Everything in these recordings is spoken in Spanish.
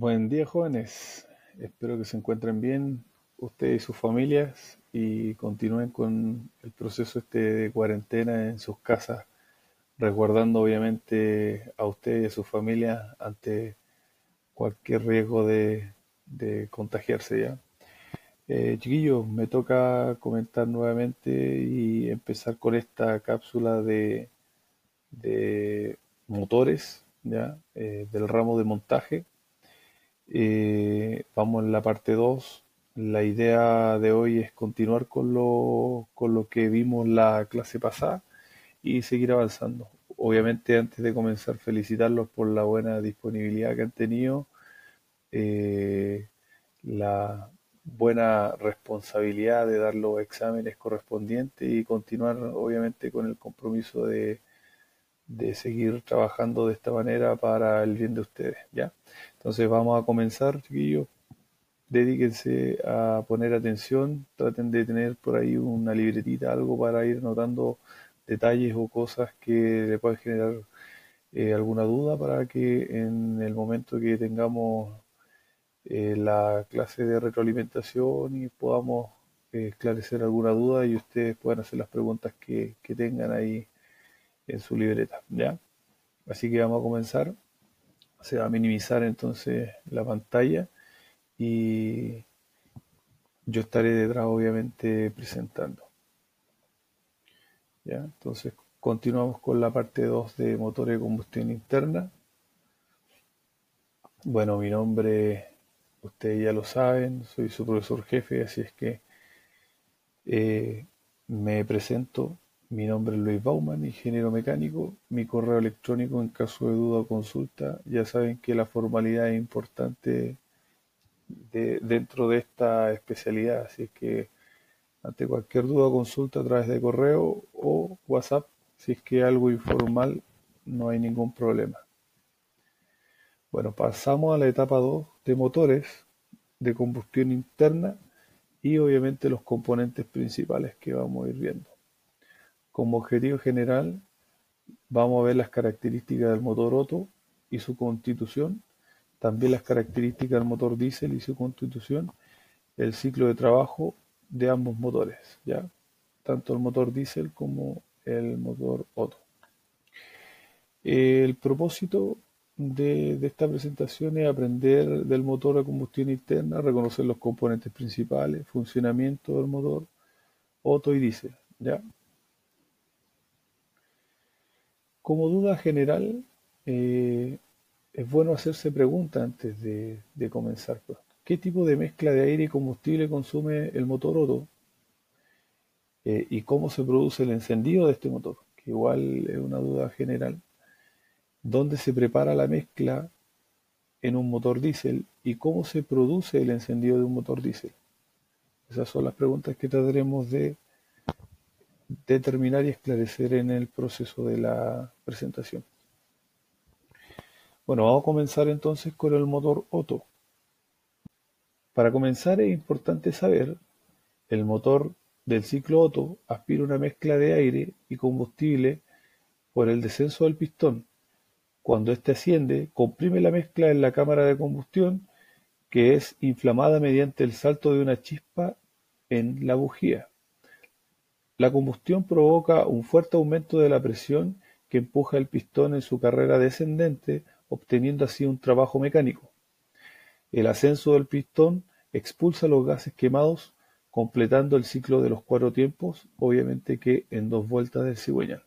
Buen día, jóvenes. Espero que se encuentren bien ustedes y sus familias y continúen con el proceso este de cuarentena en sus casas, resguardando obviamente a ustedes y a sus familias ante cualquier riesgo de, contagiarse ya. Eh, chiquillos, me toca comentar nuevamente y empezar con esta cápsula de, de motores ya eh, del ramo de montaje. Eh, vamos en la parte 2. La idea de hoy es continuar con lo, con lo que vimos la clase pasada y seguir avanzando. Obviamente antes de comenzar felicitarlos por la buena disponibilidad que han tenido, eh, la buena responsabilidad de dar los exámenes correspondientes y continuar obviamente con el compromiso de de seguir trabajando de esta manera para el bien de ustedes, ¿ya? Entonces vamos a comenzar, chiquillos. Dedíquense a poner atención, traten de tener por ahí una libretita, algo para ir notando detalles o cosas que le puedan generar eh, alguna duda para que en el momento que tengamos eh, la clase de retroalimentación y podamos eh, esclarecer alguna duda y ustedes puedan hacer las preguntas que, que tengan ahí en su libreta, ¿ya? Así que vamos a comenzar. Se va a minimizar entonces la pantalla y yo estaré detrás obviamente presentando. ¿Ya? Entonces continuamos con la parte 2 de motores de combustión interna. Bueno, mi nombre, ustedes ya lo saben, soy su profesor jefe, así es que eh, me presento mi nombre es Luis Bauman, ingeniero mecánico. Mi correo electrónico en caso de duda o consulta. Ya saben que la formalidad es importante dentro de esta especialidad, así es que ante cualquier duda o consulta a través de correo o WhatsApp, si es que algo informal, no hay ningún problema. Bueno, pasamos a la etapa 2 de motores de combustión interna y obviamente los componentes principales que vamos a ir viendo. Como objetivo general, vamos a ver las características del motor Otto y su constitución, también las características del motor diésel y su constitución, el ciclo de trabajo de ambos motores, ¿ya? tanto el motor diésel como el motor Otto. El propósito de, esta presentación es aprender del motor a combustión interna, reconocer los componentes principales, funcionamiento del motor Otto y diésel. ¿ya? Como duda general, eh, es bueno hacerse preguntas antes de, comenzar. Pues. ¿Qué tipo de mezcla de aire y combustible consume el motor Otto? Eh, ¿Y cómo se produce el encendido de este motor? Que igual es una duda general. ¿Dónde se prepara la mezcla en un motor diésel? ¿Y cómo se produce el encendido de un motor diésel? Esas son las preguntas que trataremos de determinar y esclarecer en el proceso de la presentación. Bueno, vamos a comenzar entonces con el motor Otto. Para comenzar es importante saber, el motor del ciclo Otto aspira una mezcla de aire y combustible por el descenso del pistón. Cuando éste asciende, comprime la mezcla en la cámara de combustión, que es inflamada mediante el salto de una chispa en la bujía. La combustión provoca un fuerte aumento de la presión que empuja el pistón en su carrera descendente, obteniendo así un trabajo mecánico. El ascenso del pistón expulsa los gases quemados, completando el ciclo de los cuatro tiempos, obviamente que en dos vueltas del cigüeñal.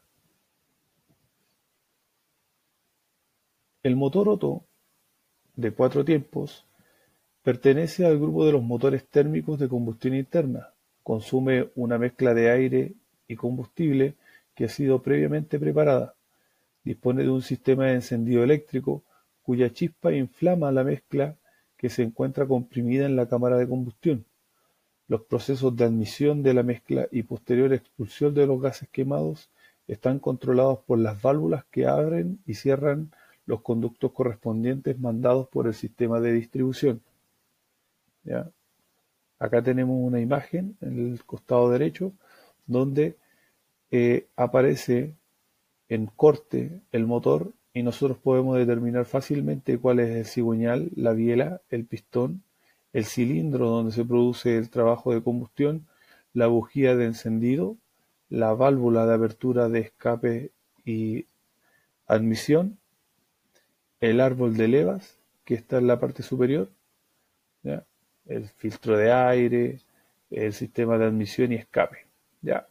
El motor Otto, de cuatro tiempos, pertenece al grupo de los motores térmicos de combustión interna, Consume una mezcla de aire y combustible que ha sido previamente preparada. Dispone de un sistema de encendido eléctrico cuya chispa inflama la mezcla que se encuentra comprimida en la cámara de combustión. Los procesos de admisión de la mezcla y posterior expulsión de los gases quemados están controlados por las válvulas que abren y cierran los conductos correspondientes mandados por el sistema de distribución. Acá tenemos una imagen en el costado derecho donde eh, aparece en corte el motor y nosotros podemos determinar fácilmente cuál es el cigüeñal, la biela, el pistón, el cilindro donde se produce el trabajo de combustión, la bujía de encendido, la válvula de apertura de escape y admisión, el árbol de levas que está en la parte superior, el filtro de aire, el sistema de admisión y escape. ¿ya?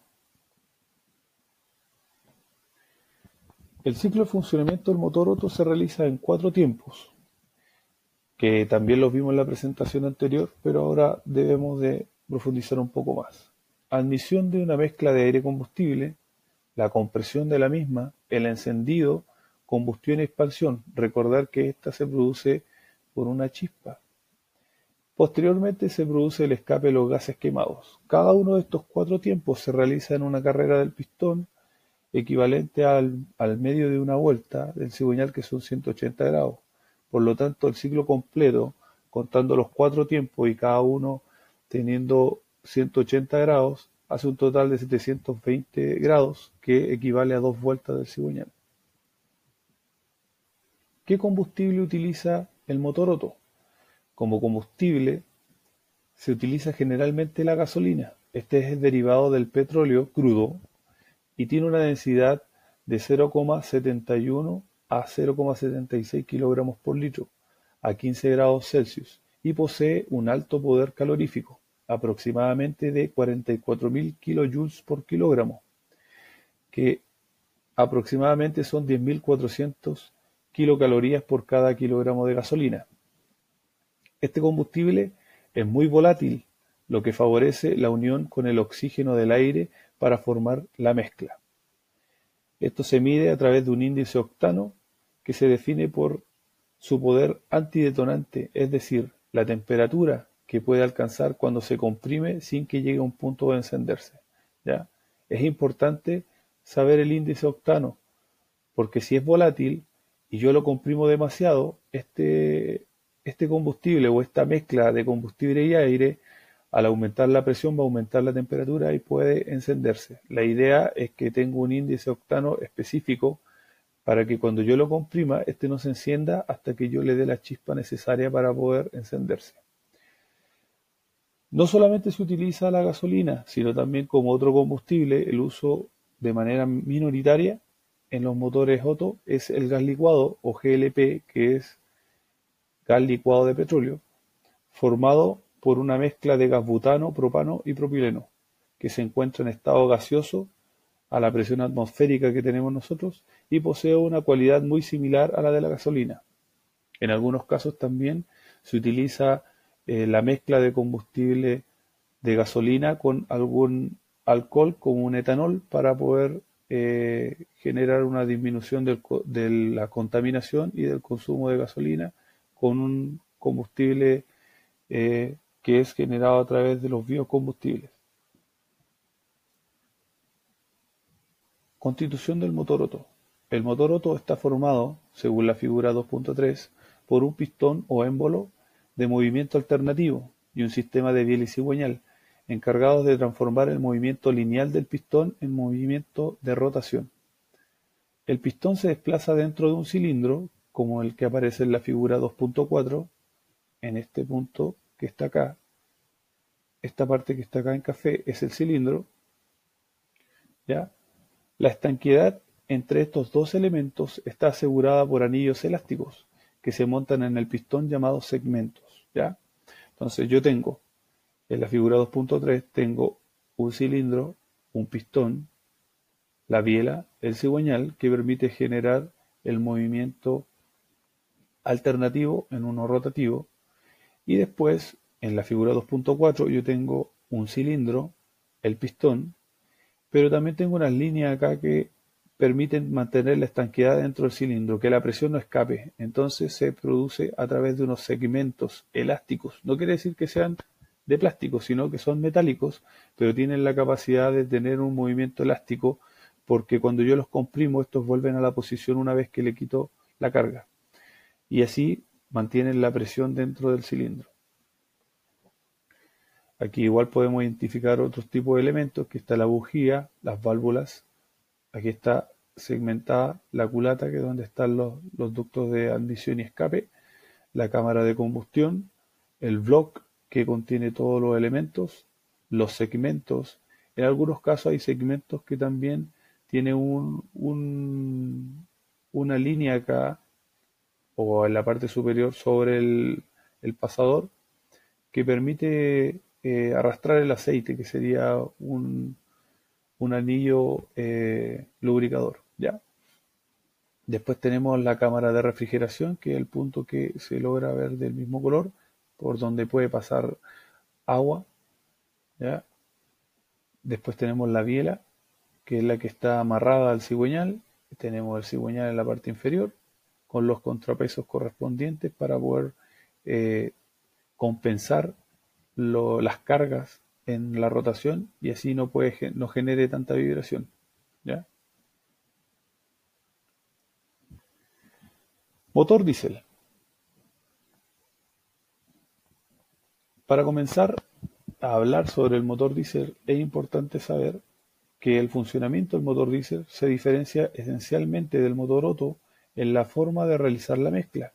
El ciclo de funcionamiento del motor Otto se realiza en cuatro tiempos, que también los vimos en la presentación anterior, pero ahora debemos de profundizar un poco más. Admisión de una mezcla de aire-combustible, la compresión de la misma, el encendido, combustión y expansión. Recordar que esta se produce por una chispa. Posteriormente se produce el escape de los gases quemados. Cada uno de estos cuatro tiempos se realiza en una carrera del pistón equivalente al, al medio de una vuelta del cigüeñal que son 180 grados. Por lo tanto, el ciclo completo, contando los cuatro tiempos y cada uno teniendo 180 grados, hace un total de 720 grados, que equivale a dos vueltas del cigüeñal. ¿Qué combustible utiliza el motor Otto? Como combustible se utiliza generalmente la gasolina. Este es el derivado del petróleo crudo y tiene una densidad de 0,71 a 0,76 kilogramos por litro a 15 grados Celsius y posee un alto poder calorífico, aproximadamente de 44.000 kilojoules por kilogramo, que aproximadamente son 10.400 kilocalorías por cada kilogramo de gasolina. Este combustible es muy volátil, lo que favorece la unión con el oxígeno del aire para formar la mezcla. Esto se mide a través de un índice octano que se define por su poder antidetonante, es decir, la temperatura que puede alcanzar cuando se comprime sin que llegue a un punto de encenderse. ¿ya? Es importante saber el índice octano, porque si es volátil y yo lo comprimo demasiado, este, este combustible o esta mezcla de combustible y aire al aumentar la presión va a aumentar la temperatura y puede encenderse. La idea es que tenga un índice octano específico para que cuando yo lo comprima, este no se encienda hasta que yo le dé la chispa necesaria para poder encenderse. No solamente se utiliza la gasolina, sino también como otro combustible, el uso de manera minoritaria en los motores Otto es el gas licuado o GLP, que es licuado de petróleo, formado por una mezcla de gas butano, propano y propileno, que se encuentra en estado gaseoso a la presión atmosférica que tenemos nosotros y posee una cualidad muy similar a la de la gasolina. En algunos casos también se utiliza eh, la mezcla de combustible de gasolina con algún alcohol como un etanol para poder eh, generar una disminución de la contaminación y del consumo de gasolina con un combustible eh, que es generado a través de los biocombustibles. Constitución del motor Otto. El motor Otto está formado, según la figura 2.3, por un pistón o émbolo de movimiento alternativo y un sistema de biel y cigüeñal, encargados de transformar el movimiento lineal del pistón en movimiento de rotación. El pistón se desplaza dentro de un cilindro, como el que aparece en la figura 2.4, en este punto que está acá, esta parte que está acá en café es el cilindro, ¿ya? La estanquidad entre estos dos elementos está asegurada por anillos elásticos que se montan en el pistón llamados segmentos, ¿ya? Entonces yo tengo, en la figura 2.3, tengo un cilindro, un pistón, la biela, el cigüeñal, que permite generar el movimiento alternativo en uno rotativo, y después, en la figura 2.4, yo tengo un cilindro, el pistón, pero también tengo unas líneas acá que permiten mantener la estanqueidad dentro del cilindro, que la presión no escape. Entonces se produce a través de unos segmentos elásticos. No quiere decir que sean de plástico, sino que son metálicos, pero tienen la capacidad de tener un movimiento elástico porque cuando yo los comprimo, estos vuelven a la posición una vez que le quito la carga. Y así mantienen la presión dentro del cilindro. Aquí igual podemos identificar otros tipos de elementos, que está la bujía, las válvulas, aquí está segmentada la culata, que es donde están los, los ductos de admisión y escape, la cámara de combustión, el block que contiene todos los elementos, los segmentos. En algunos casos hay segmentos que también tienen un, una línea acá o en la parte superior sobre el, pasador que permite eh, arrastrar el aceite, que sería un, anillo eh, lubricador. ¿ya? Después tenemos la cámara de refrigeración, que es el punto que se logra ver del mismo color, por donde puede pasar agua. ¿ya? Después tenemos la biela, que es la que está amarrada al cigüeñal. Tenemos el cigüeñal en la parte inferior, con los contrapesos correspondientes para poder eh, compensar las cargas en la rotación y así no, puede, no genere tanta vibración. Motor diésel. Para comenzar a hablar sobre el motor diésel es importante saber que el funcionamiento del motor diésel se diferencia esencialmente del motor Otto en la forma de realizar la mezcla,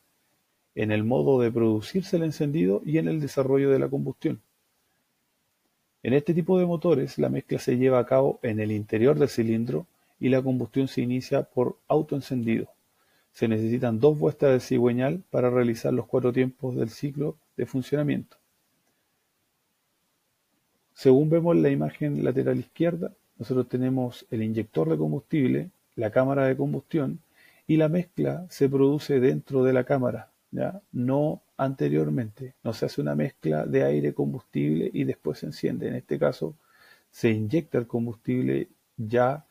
en el modo de producirse el encendido y en el desarrollo de la combustión. En este tipo de motores la mezcla se lleva a cabo en el interior del cilindro y la combustión se inicia por autoencendido. Se necesitan dos vueltas de cigüeñal para realizar los cuatro tiempos del ciclo de funcionamiento. Según vemos en la imagen lateral izquierda, nosotros tenemos el inyector de combustible, la cámara de combustión y la mezcla se produce dentro de la cámara, ¿ya? no anteriormente. No se hace una mezcla de aire combustible y después se enciende. En este caso se inyecta el combustible ya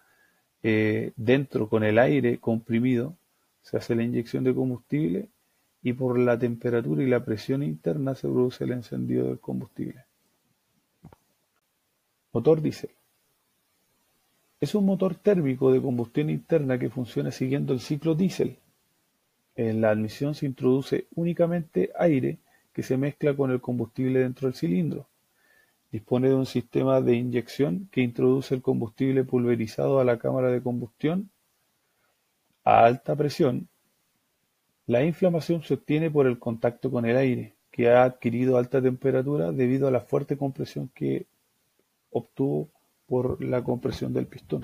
eh, dentro con el aire comprimido, se hace la inyección de combustible y por la temperatura y la presión interna se produce el encendido del combustible. Motor diésel. Es un motor térmico de combustión interna que funciona siguiendo el ciclo diésel. En la admisión se introduce únicamente aire que se mezcla con el combustible dentro del cilindro. Dispone de un sistema de inyección que introduce el combustible pulverizado a la cámara de combustión a alta presión. La inflamación se obtiene por el contacto con el aire, que ha adquirido alta temperatura debido a la fuerte compresión que obtuvo por la compresión del pistón.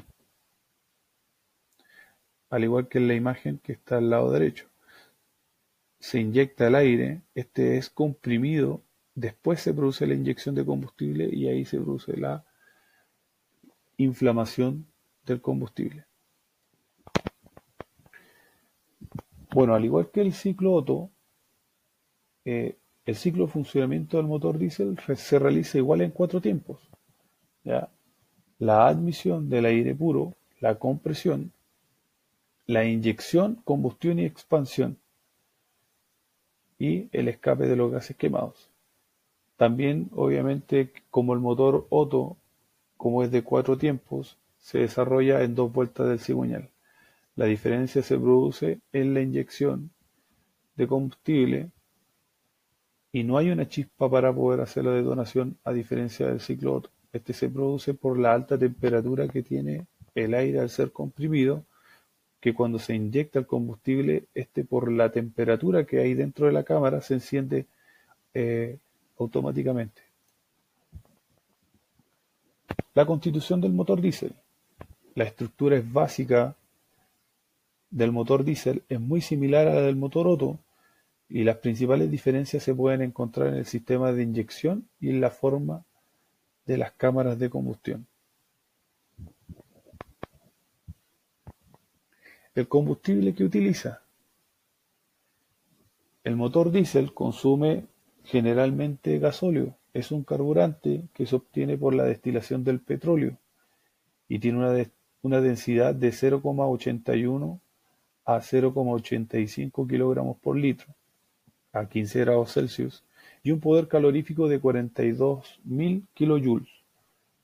Al igual que en la imagen que está al lado derecho se inyecta el aire, este es comprimido, después se produce la inyección de combustible y ahí se produce la inflamación del combustible. Bueno, al igual que el ciclo Otto, eh, el ciclo de funcionamiento del motor diésel se realiza igual en cuatro tiempos. La admisión del aire puro, la compresión, la inyección, combustión y expansión y el escape de los gases quemados. También, obviamente, como el motor Otto, como es de cuatro tiempos, se desarrolla en dos vueltas del cigüeñal. La diferencia se produce en la inyección de combustible y no hay una chispa para poder hacer la detonación a diferencia del ciclo Otto. Este se produce por la alta temperatura que tiene el aire al ser comprimido que cuando se inyecta el combustible, este por la temperatura que hay dentro de la cámara se enciende eh, automáticamente. La constitución del motor diésel. La estructura es básica del motor diésel es muy similar a la del motor Otto y las principales diferencias se pueden encontrar en el sistema de inyección y en la forma de las cámaras de combustión. El combustible que utiliza. El motor diésel consume generalmente gasóleo. Es un carburante que se obtiene por la destilación del petróleo y tiene una, una densidad de 0,81 a 0,85 kilogramos por litro a 15 grados Celsius y un poder calorífico de 42.000 kilojoules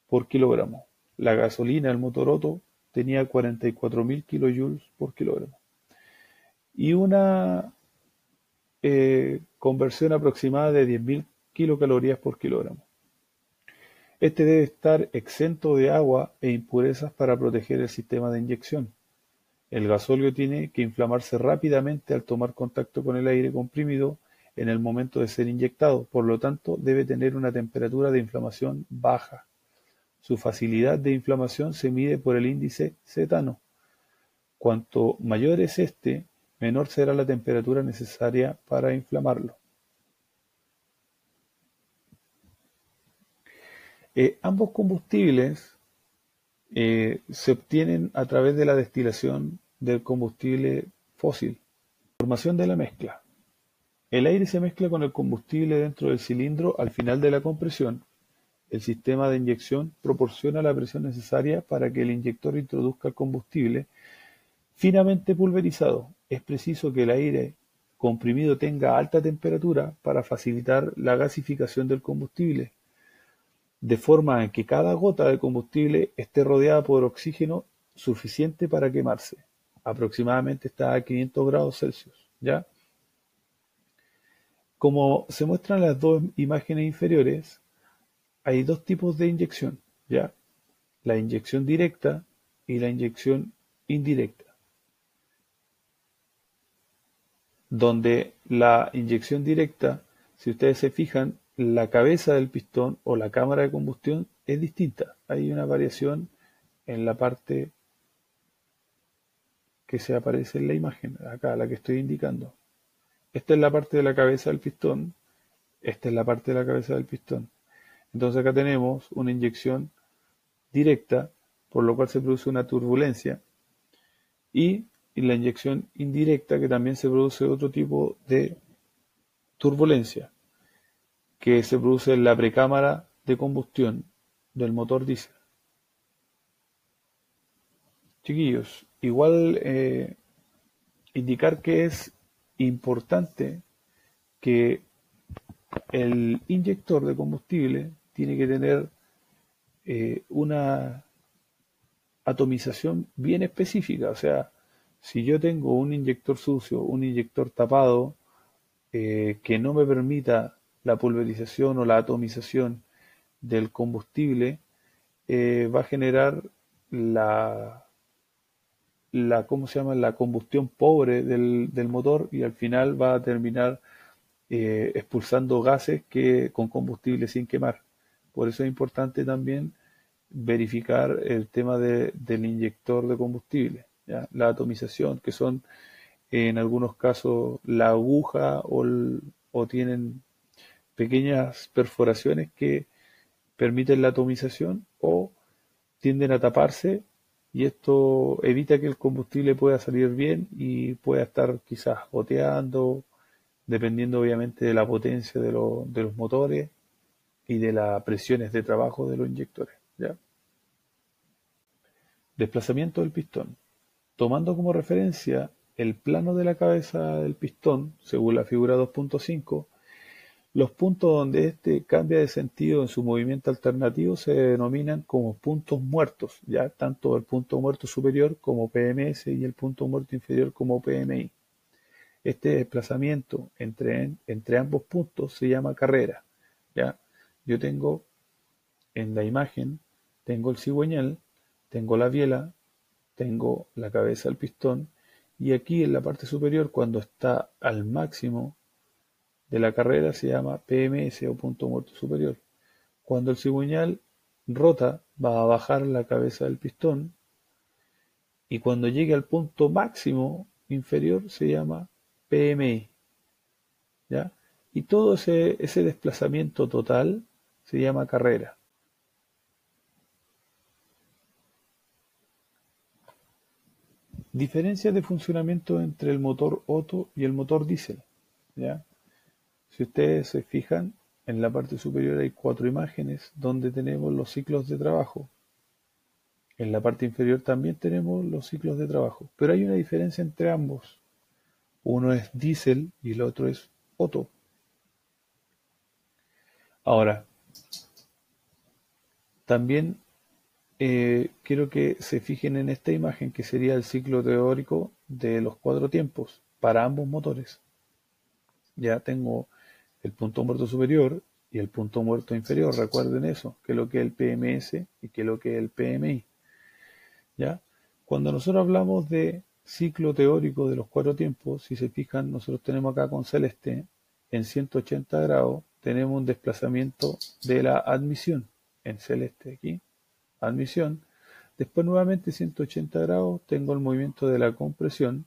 por kilogramo. La gasolina, el motor Otto, tenía 44.000 kilojoules por kilogramo. Y una eh, conversión aproximada de 10.000 kilocalorías por kilogramo. Este debe estar exento de agua e impurezas para proteger el sistema de inyección. El gasóleo tiene que inflamarse rápidamente al tomar contacto con el aire comprimido en el momento de ser inyectado, por lo tanto debe tener una temperatura de inflamación baja. Su facilidad de inflamación se mide por el índice cetano. Cuanto mayor es este, menor será la temperatura necesaria para inflamarlo. Eh, ambos combustibles eh, se obtienen a través de la destilación del combustible fósil. Formación de la mezcla. El aire se mezcla con el combustible dentro del cilindro al final de la compresión. El sistema de inyección proporciona la presión necesaria para que el inyector introduzca el combustible finamente pulverizado. Es preciso que el aire comprimido tenga alta temperatura para facilitar la gasificación del combustible de forma en que cada gota de combustible esté rodeada por oxígeno suficiente para quemarse. Aproximadamente está a 500 grados Celsius. ¿ya? Como se muestran las dos imágenes inferiores, hay dos tipos de inyección, ¿ya? La inyección directa y la inyección indirecta. Donde la inyección directa, si ustedes se fijan, la cabeza del pistón o la cámara de combustión es distinta. Hay una variación en la parte que se aparece en la imagen, acá la que estoy indicando. Esta es la parte de la cabeza del pistón, esta es la parte de la cabeza del pistón. Entonces acá tenemos una inyección directa, por lo cual se produce una turbulencia, y la inyección indirecta, que también se produce otro tipo de turbulencia que se produce en la precámara de combustión del motor diésel. Chiquillos, igual eh, indicar que es importante que el inyector de combustible tiene que tener eh, una atomización bien específica. O sea, si yo tengo un inyector sucio, un inyector tapado, eh, que no me permita la pulverización o la atomización del combustible eh, va a generar la, la, ¿cómo se llama? la combustión pobre del, motor y al final va a terminar eh, expulsando gases que, con combustible sin quemar. Por eso es importante también verificar el tema del inyector de combustible, la atomización, que son en algunos casos la aguja o, o tienen pequeñas perforaciones que permiten la atomización o tienden a taparse y esto evita que el combustible pueda salir bien y pueda estar quizás goteando, dependiendo obviamente de la potencia de, los motores y de las presiones de trabajo de los inyectores. Desplazamiento del pistón. Tomando como referencia el plano de la cabeza del pistón, según la figura 2.5, los puntos donde este cambia de sentido en su movimiento alternativo se denominan como puntos muertos, ya tanto el punto muerto superior como PMS y el punto muerto inferior como PMI. Este desplazamiento entre, entre ambos puntos se llama carrera. ¿ya? Yo tengo en la imagen, tengo el cigüeñal, tengo la biela, tengo la cabeza del pistón y aquí en la parte superior cuando está al máximo de la carrera se llama PMS o punto muerto superior. Cuando el cigüeñal rota va a bajar la cabeza del pistón y cuando llegue al punto máximo inferior se llama PMI. ¿ya? Y todo ese, ese desplazamiento total se llama carrera. Diferencias de funcionamiento entre el motor Otto y el motor diésel. ¿ya? Si ustedes se fijan, en la parte superior hay cuatro imágenes donde tenemos los ciclos de trabajo. En la parte inferior también tenemos los ciclos de trabajo, pero hay una diferencia entre ambos. Uno es diésel y el otro es Otto. Ahora, también eh, quiero que se fijen en esta imagen que sería el ciclo teórico de los cuatro tiempos para ambos motores. Ya tengo el punto muerto superior y el punto muerto inferior. Recuerden eso, que es lo que es el PMS y que es lo que es el PMI. ¿Ya? Cuando nosotros hablamos de ciclo teórico de los cuatro tiempos, si se fijan, nosotros tenemos acá con celeste en 180 grados, tenemos un desplazamiento de la admisión en celeste aquí, admisión. Después nuevamente 180 grados tengo el movimiento de la compresión,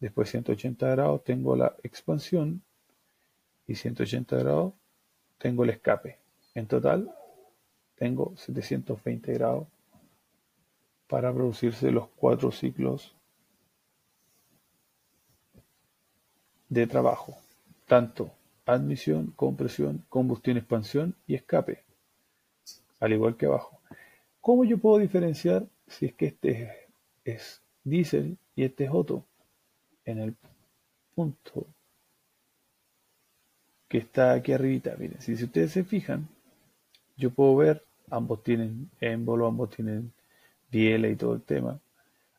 después 180 grados tengo la expansión y 180 grados tengo el escape. En total tengo 720 grados para producirse los cuatro ciclos de trabajo, tanto admisión, compresión, combustión, expansión y escape, al igual que abajo. ¿Cómo yo puedo diferenciar si es que este es diésel y este es Otto? En el punto que está aquí arribita, miren, si ustedes se fijan, yo puedo ver, ambos tienen émbolo, ambos tienen biela y todo el tema.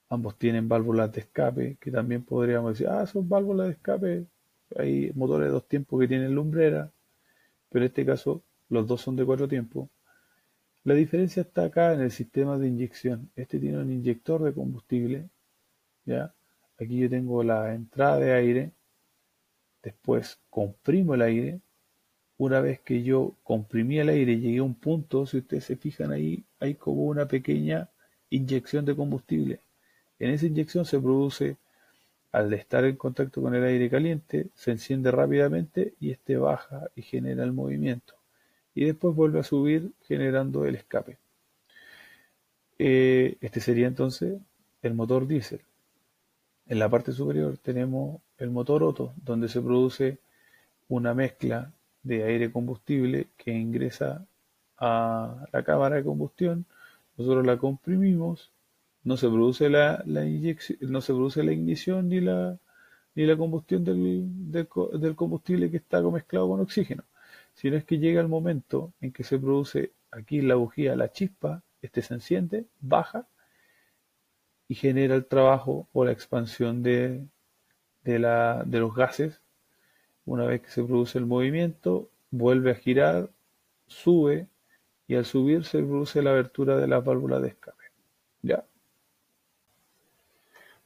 Ambos tienen válvulas de escape, que también podríamos decir, ah, son válvulas de escape. Hay motores de dos tiempos que tienen lumbrera, pero en este caso los dos son de cuatro tiempos. La diferencia está acá en el sistema de inyección. Este tiene un inyector de combustible, ¿ya? Aquí yo tengo la entrada de aire, después comprimo el aire. Una vez que yo comprimí el aire llegué a un punto, si ustedes se fijan ahí, hay como una pequeña inyección de combustible. En esa inyección se produce, al estar en contacto con el aire caliente, se enciende rápidamente y este baja y genera el movimiento. Y después vuelve a subir generando el escape. Eh, este sería entonces el motor diésel. En la parte superior tenemos el motor Otto, donde se produce una mezcla de aire combustible que ingresa a la cámara de combustión. Nosotros la comprimimos, no se produce la, inyección, no se produce la ignición ni la, ni la combustión del, del, combustible que está mezclado con oxígeno, sino es que llega el momento en que se produce aquí la bujía, la chispa, este se enciende, baja y genera el trabajo o la expansión de, de, la, de los gases. Una vez que se produce el movimiento, vuelve a girar, sube, y al subir se produce la abertura de la válvula de escape. ¿Ya?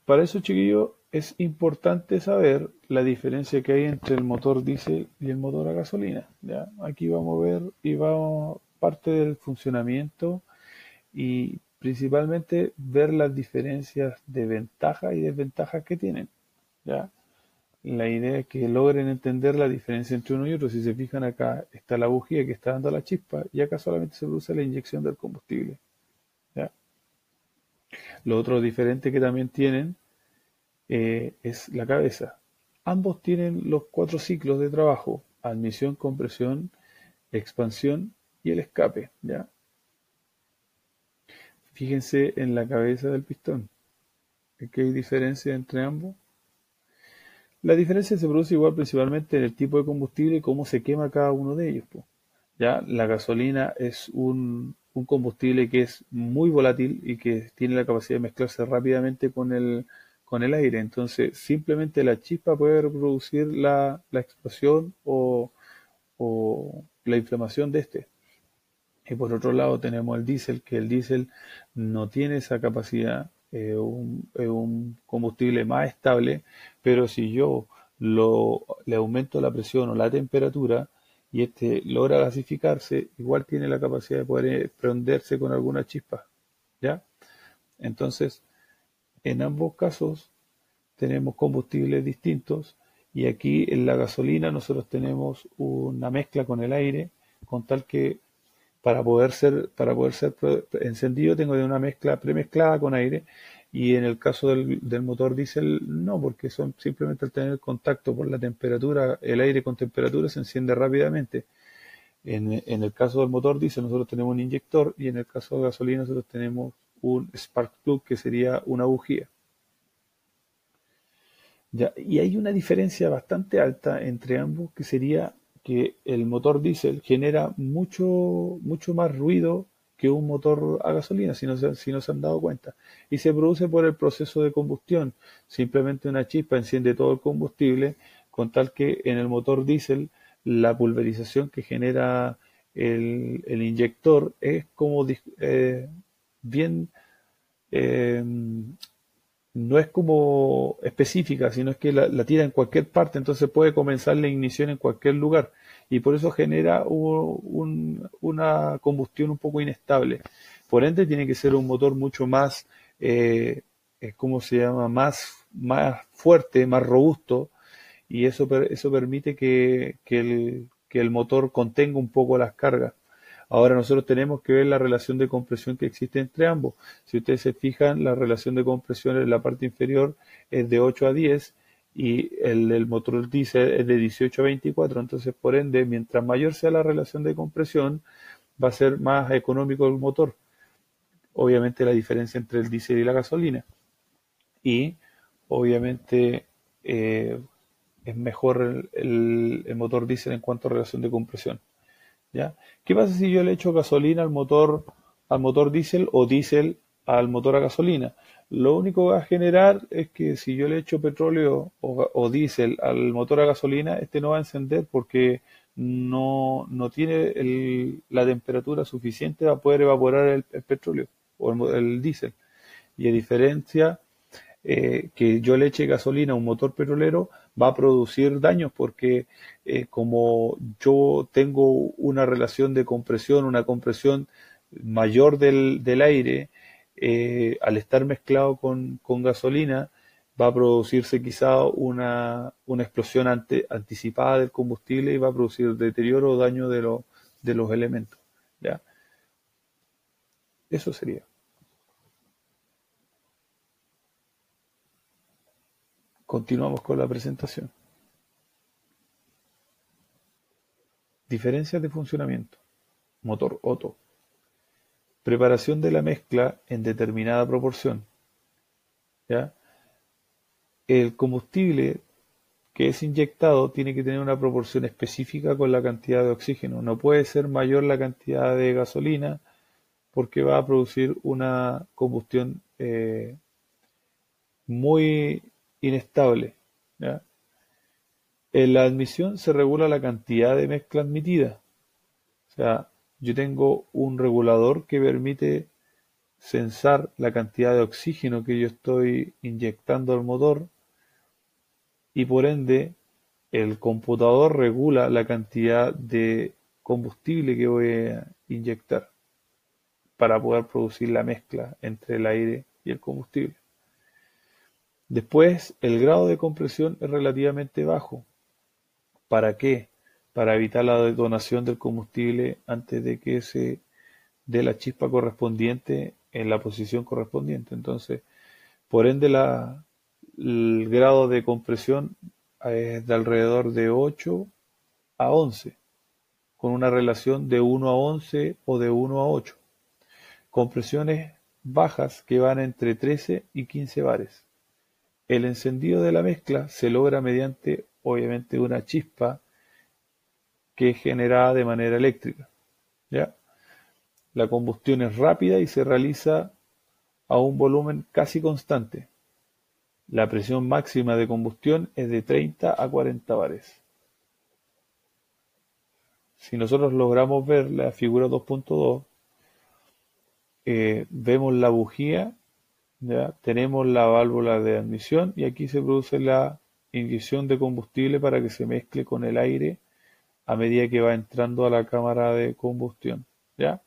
Para eso, chiquillos, es importante saber la diferencia que hay entre el motor diésel y el motor a gasolina. ¿ya? Aquí vamos a ver y vamos parte del funcionamiento y principalmente ver las diferencias de ventaja y desventajas que tienen. ¿ya? la idea es que logren entender la diferencia entre uno y otro. Si se fijan acá, está la bujía que está dando la chispa y acá solamente se produce la inyección del combustible. Lo otro diferente que también tienen eh, es la cabeza. Ambos tienen los cuatro ciclos de trabajo, admisión, compresión, expansión y el escape. ¿ya? Fíjense en la cabeza del pistón. ¿Qué hay diferencia entre ambos? La diferencia se produce igual principalmente en el tipo de combustible y cómo se quema cada uno de ellos. ¿ya? La gasolina es un, combustible que es muy volátil y que tiene la capacidad de mezclarse rápidamente con el, con el aire. Entonces, simplemente la chispa puede reproducir la, explosión o, la inflamación de este. Y por otro lado tenemos el diésel, que el diésel no tiene esa capacidad es un, combustible más estable, pero si yo lo, le aumento la presión o la temperatura y este logra gasificarse, igual tiene la capacidad de poder prenderse con alguna chispa. ¿Ya? Entonces, en ambos casos tenemos combustibles distintos y aquí en la gasolina nosotros tenemos una mezcla con el aire con tal que para poder ser, para poder ser encendido tengo de una mezcla premezclada con aire y en el caso del, del, motor diésel no, porque son simplemente al tener contacto por la temperatura, el aire con temperatura se enciende rápidamente. En, en el caso del motor diésel nosotros tenemos un inyector y en el caso de gasolina nosotros tenemos un spark plug que sería una bujía. Ya, y hay una diferencia bastante alta entre ambos que sería que el motor diésel genera mucho, mucho más ruido que un motor a gasolina, si no, si no se han dado cuenta. Y se produce por el proceso de combustión. Simplemente una chispa enciende todo el combustible, con tal que en el motor diésel la pulverización que genera el, inyector es como eh, bien, eh, no es como específica, sino es que la, tira en cualquier parte, entonces puede comenzar la ignición en cualquier lugar y por eso genera una combustión un poco inestable. Por ende, tiene que ser un motor mucho más, eh, eh ¿cómo se llama? Más, más fuerte, más robusto y eso, eso permite que, que, el, que el motor contenga un poco las cargas. Ahora nosotros tenemos que ver la relación de compresión que existe entre ambos. Si ustedes se fijan, la relación de compresión en la parte inferior es de 8 a 10 y el, motor diésel es de 18 a 24. Entonces, por ende, mientras mayor sea la relación de compresión, va a ser más económico el motor. Obviamente la diferencia entre el diésel y la gasolina. Y obviamente eh, es mejor el, el motor diésel en cuanto a relación de compresión. ¿Qué pasa si yo le echo gasolina al motor, al motor diésel o diésel al motor a gasolina? Lo único que va a generar es que si yo le echo petróleo o, diésel al motor a gasolina, este no va a encender porque no, no tiene la temperatura suficiente para poder evaporar el, petróleo o el, el diésel. Y a diferencia eh, que yo le eche gasolina a un motor petrolero va a producir daños porque eh, como yo tengo una relación de compresión, una compresión mayor del, aire, eh, al estar mezclado con, gasolina, va a producirse quizá una, una explosión anticipada del combustible y va a producir deterioro o daño de, de los elementos. ¿ya? Eso sería. Continuamos con la presentación. Diferencias de funcionamiento. Motor Otto. Preparación de la mezcla en determinada proporción. ¿Ya? El combustible que es inyectado tiene que tener una proporción específica con la cantidad de oxígeno. No puede ser mayor la cantidad de gasolina porque va a producir una combustión eh, muy inestable. En la admisión se regula la cantidad de mezcla admitida. O sea, yo tengo un regulador que permite censar la cantidad de oxígeno que yo estoy inyectando al motor y por ende el computador regula la cantidad de combustible que voy a inyectar para poder producir la mezcla entre el aire y el combustible. Después, el grado de compresión es relativamente bajo. ¿Para qué? Para evitar la detonación del combustible antes de que se dé la chispa correspondiente en la posición correspondiente. Entonces, por ende, el grado de compresión es de alrededor de 8 a 11, con una relación de 1 a 11 o de 1 a 8. Compresiones bajas que van entre 13 y 15 bares. El encendido de la mezcla se logra mediante, obviamente, una chispa que es generada de manera eléctrica. ¿ya? La combustión es rápida y se realiza a un volumen casi constante. La presión máxima de combustión es de 30 a 40 bares. Si nosotros logramos ver la figura 2.2, eh, vemos la bujía tenemos la válvula de admisión y aquí se produce la inyección de combustible para que se mezcle con el aire a medida que va entrando a la cámara de combustión. ¿ya?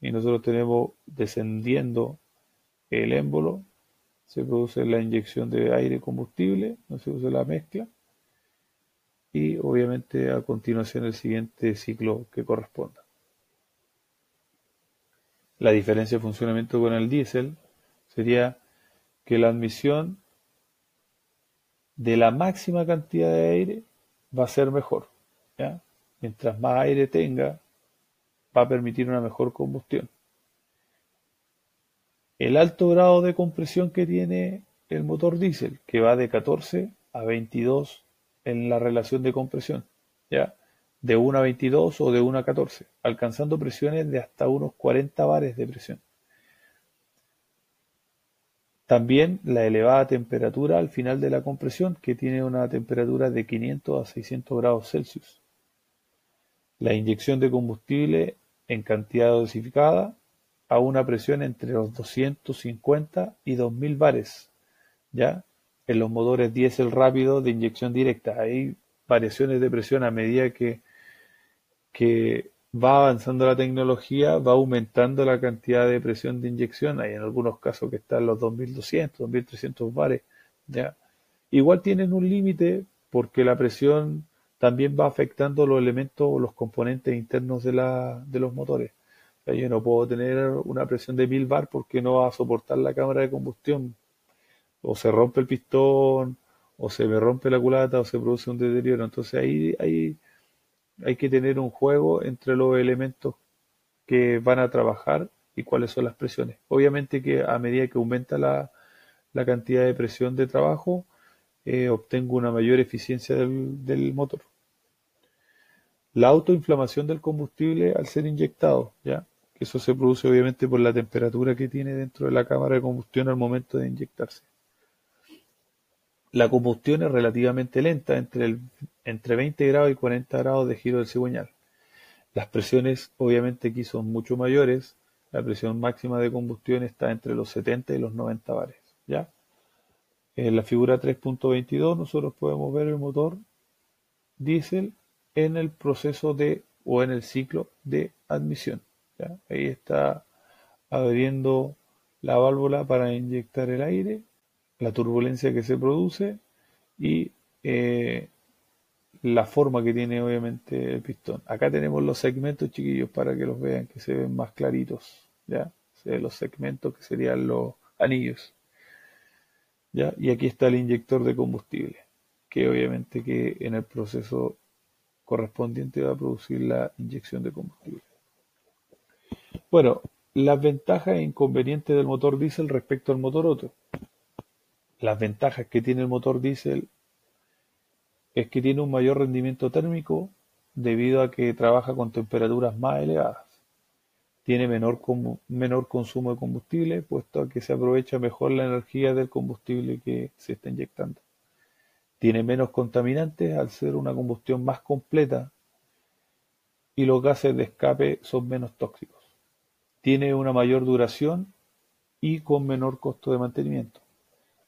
Y nosotros tenemos descendiendo el émbolo, se produce la inyección de aire combustible, no se produce la mezcla y obviamente a continuación el siguiente ciclo que corresponda. La diferencia de funcionamiento con el diésel sería que la admisión de la máxima cantidad de aire va a ser mejor. Mientras más aire tenga, va a permitir una mejor combustión. El alto grado de compresión que tiene el motor diésel, que va de 14 a 22 en la relación de compresión, ¿ya? de 1 a 22 o de 1 a 14, alcanzando presiones de hasta unos 40 bares de presión. También la elevada temperatura al final de la compresión, que tiene una temperatura de 500 a 600 grados Celsius. La inyección de combustible en cantidad dosificada a una presión entre los 250 y 2000 bares, ¿ya? En los motores diésel rápidos de inyección directa. Hay variaciones de presión a medida que, que va avanzando la tecnología, va aumentando la cantidad de presión de inyección. Hay en algunos casos que están los 2200, 2300 bares. ¿ya? Igual tienen un límite porque la presión también va afectando los elementos o los componentes internos de, la, de los motores. yo no puedo tener una presión de 1000 bar porque no va a soportar la cámara de combustión. O se rompe el pistón, o se me rompe la culata, o se produce un deterioro. Entonces ahí, ahí hay que tener un juego entre los elementos que van a trabajar y cuáles son las presiones. Obviamente que a medida que aumenta la, la cantidad de presión de trabajo, eh, obtengo una mayor eficiencia del, motor. La autoinflamación del combustible al ser inyectado, ¿ya? que eso se produce obviamente por la temperatura que tiene dentro de la cámara de combustión al momento de inyectarse. La combustión es relativamente lenta, entre, 20 grados y 40 grados de giro del cigüeñal. Las presiones obviamente aquí son mucho mayores, la presión máxima de combustión está entre los 70 y los 90 bares, ¿ya? En la figura 3.22 nosotros podemos ver el motor diésel en el proceso de o en el ciclo de admisión. Ahí está abriendo la válvula para inyectar el aire, la turbulencia que se produce y eh, la forma que tiene obviamente el pistón. Acá tenemos los segmentos chiquillos para que los vean, que se ven más claritos. ¿ya? los segmentos que serían los anillos. Y aquí está el inyector de combustible, que obviamente que en el proceso correspondiente va a producir la inyección de combustible. Bueno, las ventajas e inconvenientes del motor diésel respecto al motor Otto. Las ventajas que tiene el motor diésel es que tiene un mayor rendimiento térmico debido a que trabaja con temperaturas más elevadas. Tiene menor, menor consumo de combustible, puesto a que se aprovecha mejor la energía del combustible que se está inyectando. Tiene menos contaminantes al ser una combustión más completa y los gases de escape son menos tóxicos. Tiene una mayor duración y con menor costo de mantenimiento.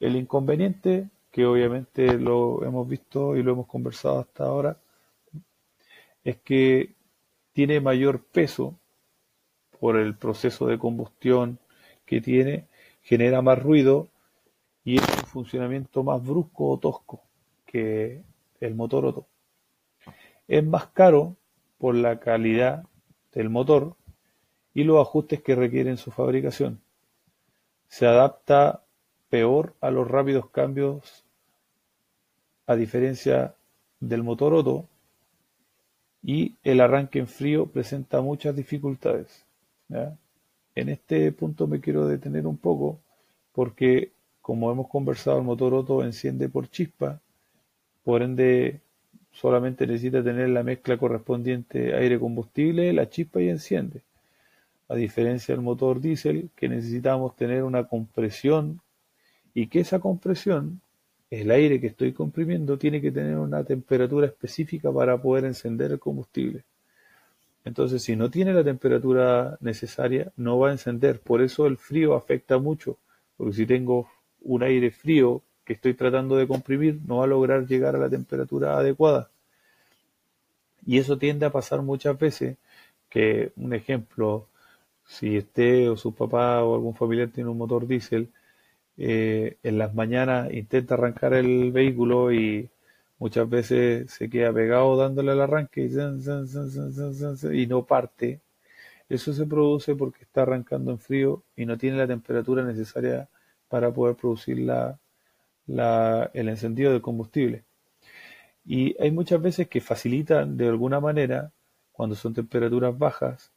El inconveniente, que obviamente lo hemos visto y lo hemos conversado hasta ahora, es que tiene mayor peso por el proceso de combustión que tiene, genera más ruido y es un funcionamiento más brusco o tosco que el motor Otto. Es más caro por la calidad del motor y los ajustes que requieren su fabricación. Se adapta peor a los rápidos cambios a diferencia del motor Otto y el arranque en frío presenta muchas dificultades. En este punto me quiero detener un poco porque, como hemos conversado, el motor Otto enciende por chispa, por ende solamente necesita tener la mezcla correspondiente aire-combustible, la chispa y enciende. A diferencia del motor diésel, que necesitamos tener una compresión y que esa compresión, el aire que estoy comprimiendo, tiene que tener una temperatura específica para poder encender el combustible. Entonces, si no tiene la temperatura necesaria, no va a encender. Por eso el frío afecta mucho, porque si tengo un aire frío que estoy tratando de comprimir, no va a lograr llegar a la temperatura adecuada. Y eso tiende a pasar muchas veces, que un ejemplo, si usted o su papá o algún familiar tiene un motor diésel, eh, en las mañanas intenta arrancar el vehículo y muchas veces se queda pegado dándole al arranque y, no parte. Eso se produce porque está arrancando en frío y no tiene la temperatura necesaria para poder producir la, el encendido del combustible. Y hay muchas veces que facilitan de alguna manera, cuando son temperaturas bajas,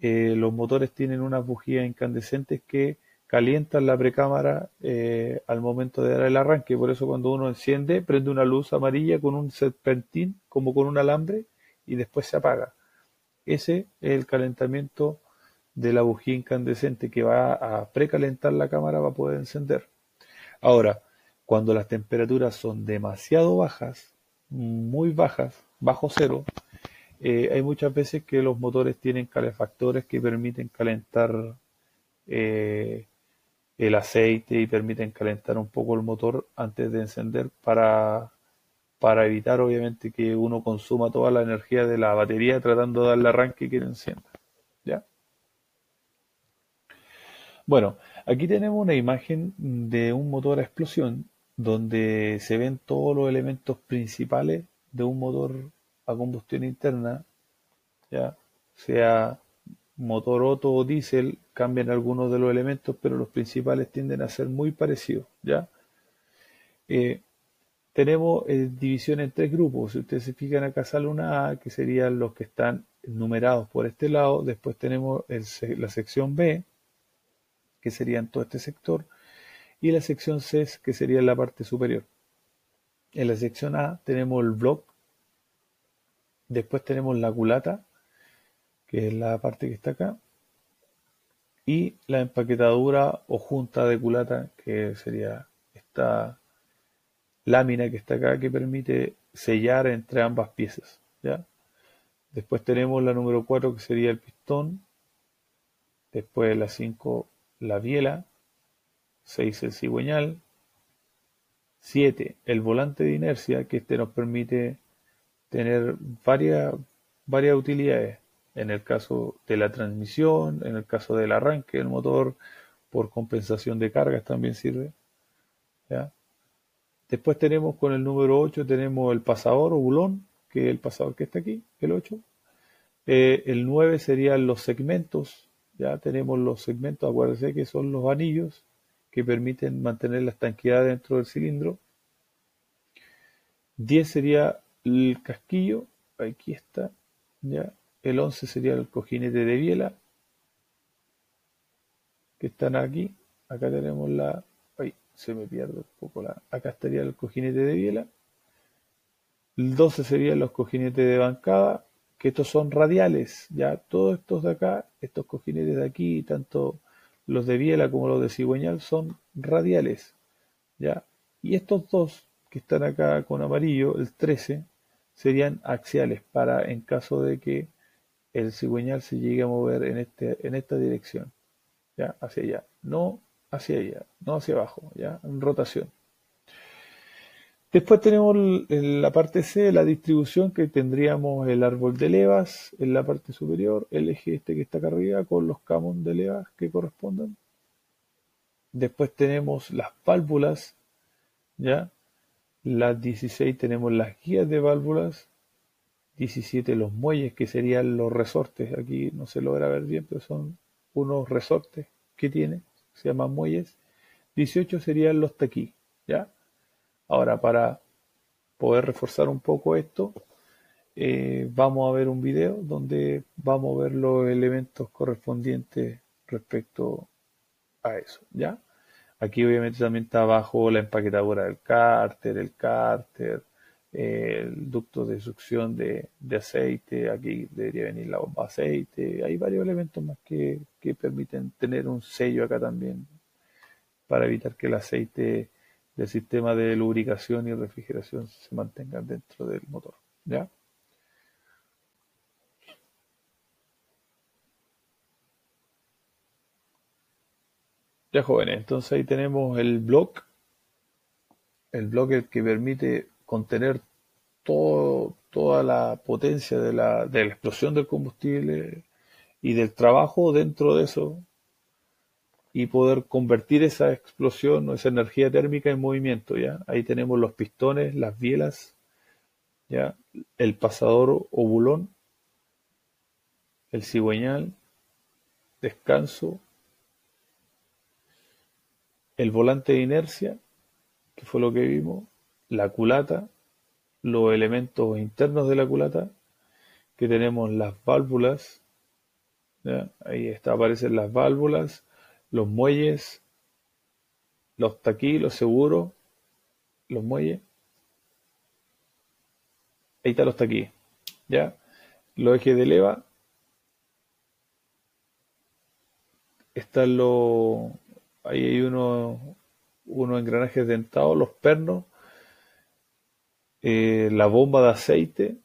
eh, los motores tienen unas bujías incandescentes que calientan la precámara eh, al momento de dar el arranque. Por eso cuando uno enciende, prende una luz amarilla con un serpentín, como con un alambre, y después se apaga. Ese es el calentamiento de la bujía incandescente que va a precalentar la cámara para poder encender. Ahora, cuando las temperaturas son demasiado bajas, muy bajas, bajo cero, eh, hay muchas veces que los motores tienen calefactores que permiten calentar eh, el aceite y permiten calentar un poco el motor antes de encender para, para evitar obviamente que uno consuma toda la energía de la batería tratando de darle arranque y que encienda. ¿Ya? Bueno, aquí tenemos una imagen de un motor a explosión donde se ven todos los elementos principales de un motor a combustión interna, ya sea motor Otto o diésel, cambian algunos de los elementos, pero los principales tienden a ser muy parecidos, ¿ya? Eh, tenemos eh, división en tres grupos. Si ustedes se fijan acá sale una A, que serían los que están numerados por este lado. Después tenemos la sección B, que sería en todo este sector. Y la sección C, que sería en la parte superior. En la sección A tenemos el block. Después tenemos la culata, que es la parte que está acá. Y la empaquetadura o junta de culata, que sería esta lámina que está acá que permite sellar entre ambas piezas. ¿ya? Después tenemos la número 4 que sería el pistón. Después la 5 la biela. 6 el cigüeñal. 7 el volante de inercia que este nos permite tener varias, varias utilidades. En el caso de la transmisión, en el caso del arranque del motor, por compensación de cargas también sirve. ¿ya? Después tenemos con el número 8, tenemos el pasador o bulón, que es el pasador que está aquí, el 8. Eh, el 9 serían los segmentos, ya tenemos los segmentos, acuérdense que son los anillos que permiten mantener la estanqueidad dentro del cilindro. 10 sería el casquillo, aquí está, ya. El 11 sería el cojinete de biela, que están aquí. Acá tenemos la se me pierde un poco la. Acá estaría el cojinete de biela. El 12 serían los cojinetes de bancada, que estos son radiales. Ya todos estos de acá, estos cojinetes de aquí, tanto los de biela como los de cigüeñal, son radiales. ¿ya? Y estos dos que están acá con amarillo, el 13, serían axiales para en caso de que el cigüeñal se llegue a mover en, este, en esta dirección, ya hacia allá. No hacia allá, no hacia abajo, ya, en rotación. Después tenemos en la parte C la distribución que tendríamos el árbol de levas en la parte superior, el eje este que está acá arriba con los camón de levas que correspondan. Después tenemos las válvulas, ya. Las 16 tenemos las guías de válvulas, 17 los muelles que serían los resortes, aquí no se logra ver bien, pero son unos resortes que tiene se llaman muelles. 18 serían los taquí, ¿ya? Ahora, para poder reforzar un poco esto, eh, vamos a ver un video donde vamos a ver los elementos correspondientes respecto a eso, ¿ya? Aquí obviamente también está abajo la empaquetadora del cárter, el cárter, el ducto de succión de, aceite, aquí debería venir la bomba de aceite, hay varios elementos más que, que, permiten tener un sello acá también para evitar que el aceite del sistema de lubricación y refrigeración se mantenga dentro del motor. ¿ya? Ya jóvenes, entonces ahí tenemos el bloque, el bloque que permite contener toda la potencia de la, de la explosión del combustible y del trabajo dentro de eso y poder convertir esa explosión o esa energía térmica en movimiento, ¿ya? Ahí tenemos los pistones, las bielas, ¿ya? El pasador o bulón, el cigüeñal, descanso, el volante de inercia, que fue lo que vimos, la culata, los elementos internos de la culata, que tenemos las válvulas, ahí está, aparecen las válvulas, los muelles, los taquí, los seguros, los muelles, ahí están los taquí, ¿ya? Los ejes de leva, están los, ahí hay unos, unos engranajes dentados, los pernos, eh, la bomba de aceite,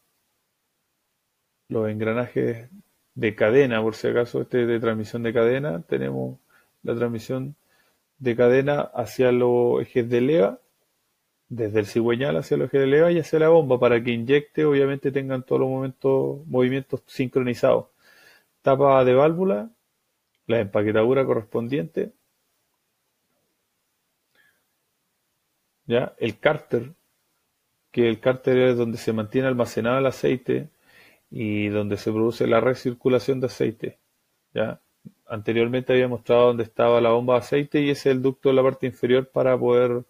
los engranajes de cadena, por si acaso este de transmisión de cadena, tenemos la transmisión de cadena hacia los ejes de leva, desde el cigüeñal hacia los ejes de leva y hacia la bomba para que inyecte, obviamente tengan todos los momentos, movimientos sincronizados. Tapa de válvula, la empaquetadura correspondiente, ¿ya? el cárter, que el cárter es donde se mantiene almacenado el aceite y donde se produce la recirculación de aceite. ¿ya? Anteriormente había mostrado dónde estaba la bomba de aceite y ese es el ducto de la parte inferior para poder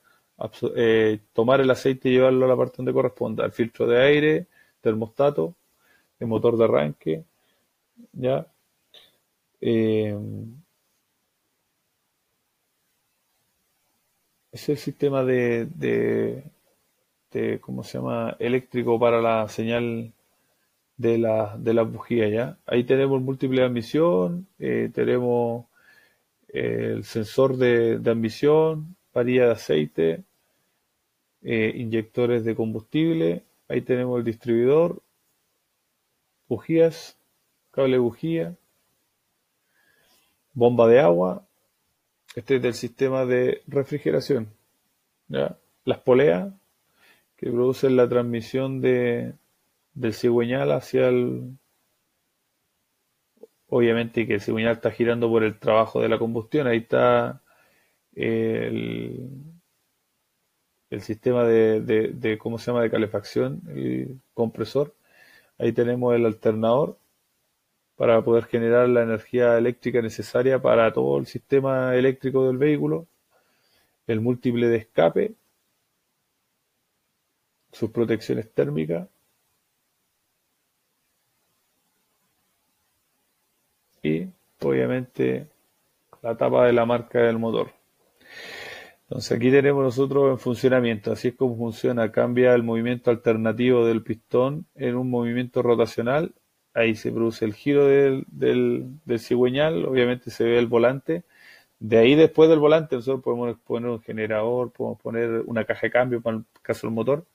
eh, tomar el aceite y llevarlo a la parte donde corresponda, al filtro de aire, termostato, el motor de arranque, ¿ya? Eh, es el sistema de, ¿cómo se llama? eléctrico para la señal de la, de la bujía, ¿ya? Ahí tenemos múltiple admisión, eh, tenemos eh, el sensor de, de admisión, varilla de aceite, eh, inyectores de combustible, ahí tenemos el distribuidor, bujías, cable bujía, bomba de agua, este es del sistema de refrigeración, ¿ya? las poleas que producen la transmisión de, del cigüeñal hacia el... Obviamente que el cigüeñal está girando por el trabajo de la combustión, ahí está el, el sistema de, de, ¿cómo se llama?, de calefacción, el compresor. Ahí tenemos el alternador para poder generar la energía eléctrica necesaria para todo el sistema eléctrico del vehículo. El múltiple de escape, sus protecciones térmicas, y obviamente la tapa de la marca del motor. Entonces aquí tenemos nosotros en funcionamiento, así es como funciona, cambia el movimiento alternativo del pistón en un movimiento rotacional, ahí se produce el giro del, del, cigüeñal, obviamente se ve el volante, de ahí después del volante nosotros podemos poner un generador, podemos poner una caja de cambio para el caso del motor,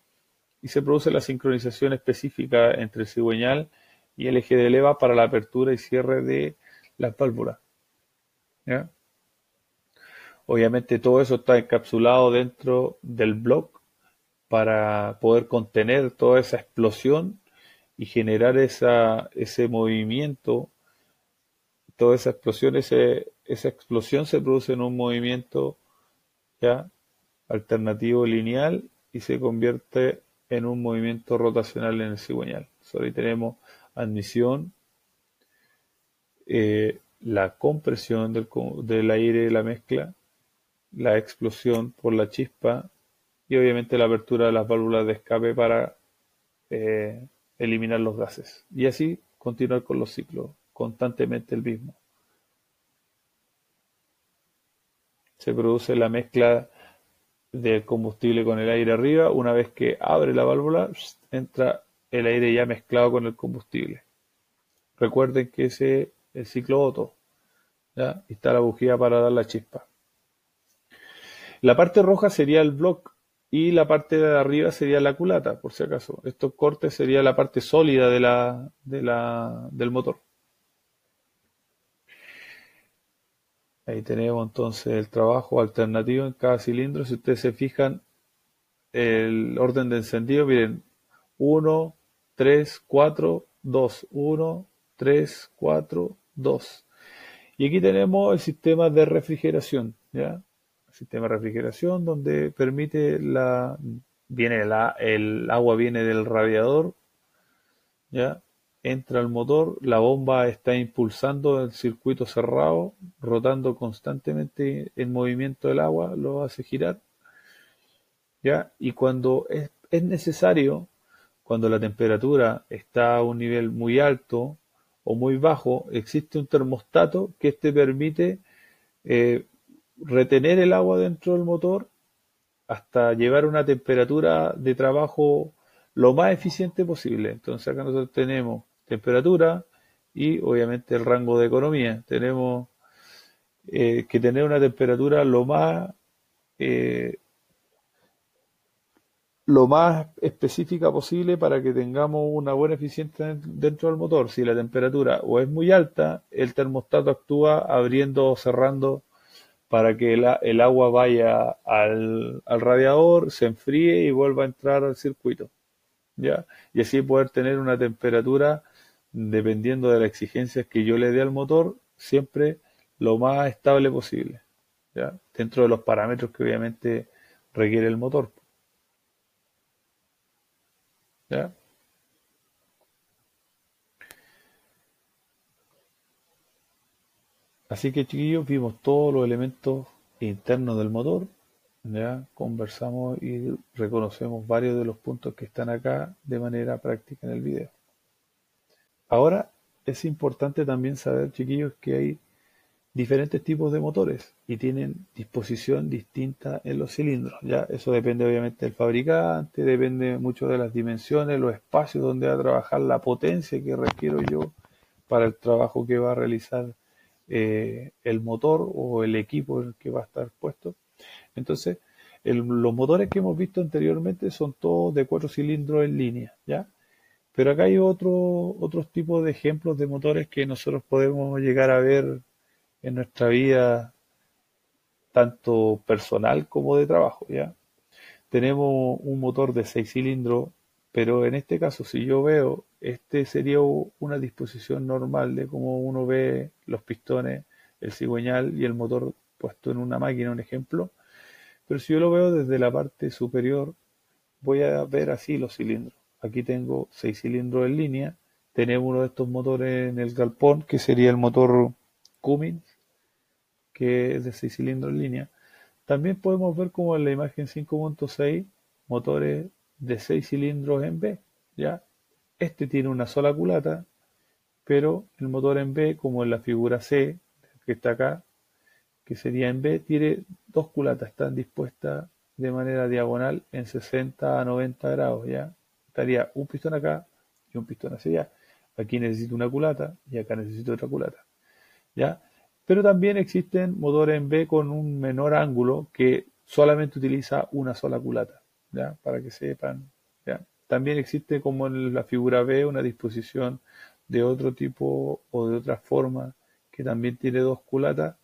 y se produce la sincronización específica entre el cigüeñal y el eje de leva para la apertura y cierre de las válvulas. Obviamente todo eso está encapsulado dentro del block para poder contener toda esa explosión y generar esa, ese movimiento. Toda esa explosión, ese, esa explosión se produce en un movimiento ya alternativo lineal y se convierte en un movimiento rotacional en el cigüeñal. Ahí tenemos admisión, eh, la compresión del, del aire de la mezcla, la explosión por la chispa y obviamente la apertura de las válvulas de escape para eh, eliminar los gases. Y así continuar con los ciclos, constantemente el mismo. Se produce la mezcla del combustible con el aire arriba. Una vez que abre la válvula, entra el aire ya mezclado con el combustible. Recuerden que ese es el ciclo Otto. ¿ya? Está la bujía para dar la chispa. La parte roja sería el block y la parte de arriba sería la culata, por si acaso. Estos cortes sería la parte sólida de la, de la, del motor. Ahí tenemos entonces el trabajo alternativo en cada cilindro. Si ustedes se fijan, el orden de encendido, miren, 1, 3, 4, 2, 1, 3, 4, 2. Y aquí tenemos el sistema de refrigeración, ¿ya? El sistema de refrigeración donde permite la, viene la, el agua viene del radiador, ¿ya? Entra al motor, la bomba está impulsando el circuito cerrado, rotando constantemente en movimiento del agua, lo hace girar, ¿ya? Y cuando es, es necesario, cuando la temperatura está a un nivel muy alto o muy bajo, existe un termostato que te permite eh, retener el agua dentro del motor hasta llevar una temperatura de trabajo lo más eficiente posible. Entonces acá nosotros tenemos temperatura y obviamente el rango de economía. Tenemos eh, que tener una temperatura lo más eh, lo más específica posible para que tengamos una buena eficiencia dentro del motor. Si la temperatura o es muy alta, el termostato actúa abriendo o cerrando para que el, agua vaya al, radiador, se enfríe y vuelva a entrar al circuito. ¿ya? Y así poder tener una temperatura, dependiendo de las exigencias que yo le dé al motor, siempre lo más estable posible. Dentro de los parámetros que obviamente requiere el motor. Así que chiquillos, vimos todos los elementos internos del motor, ya conversamos y reconocemos varios de los puntos que están acá de manera práctica en el video. Ahora es importante también saber, chiquillos, que hay diferentes tipos de motores y tienen disposición distinta en los cilindros. Ya eso depende obviamente del fabricante, depende mucho de las dimensiones, los espacios donde va a trabajar, la potencia que requiero yo para el trabajo que va a realizar eh, el motor o el equipo en el que va a estar puesto. Entonces, los motores que hemos visto anteriormente son todos de cuatro cilindros en línea, ¿ya? Pero acá hay otro, otros tipos de ejemplos de motores que nosotros podemos llegar a ver en nuestra vida, tanto personal como de trabajo, ¿ya? Tenemos un motor de seis cilindros, pero en este caso, si yo veo este sería una disposición normal de cómo uno ve los pistones, el cigüeñal y el motor puesto en una máquina, un ejemplo. Pero si yo lo veo desde la parte superior, voy a ver así los cilindros. Aquí tengo seis cilindros en línea. Tenemos uno de estos motores en el galpón, que sería el motor Cummins, que es de seis cilindros en línea. También podemos ver como en la imagen 5.6 motores de seis cilindros en B, ¿ya? Este tiene una sola culata, pero el motor en B, como en la figura C, que está acá, que sería en B, tiene dos culatas, están dispuestas de manera diagonal en 60 a 90 grados, ¿ya? Estaría un pistón acá y un pistón hacia allá. Aquí necesito una culata y acá necesito otra culata, ¿ya? Pero también existen motores en B con un menor ángulo que solamente utiliza una sola culata, ¿ya? Para que sepan, ¿ya? También existe como en la figura B una disposición de otro tipo o de otra forma que también tiene dos culatas,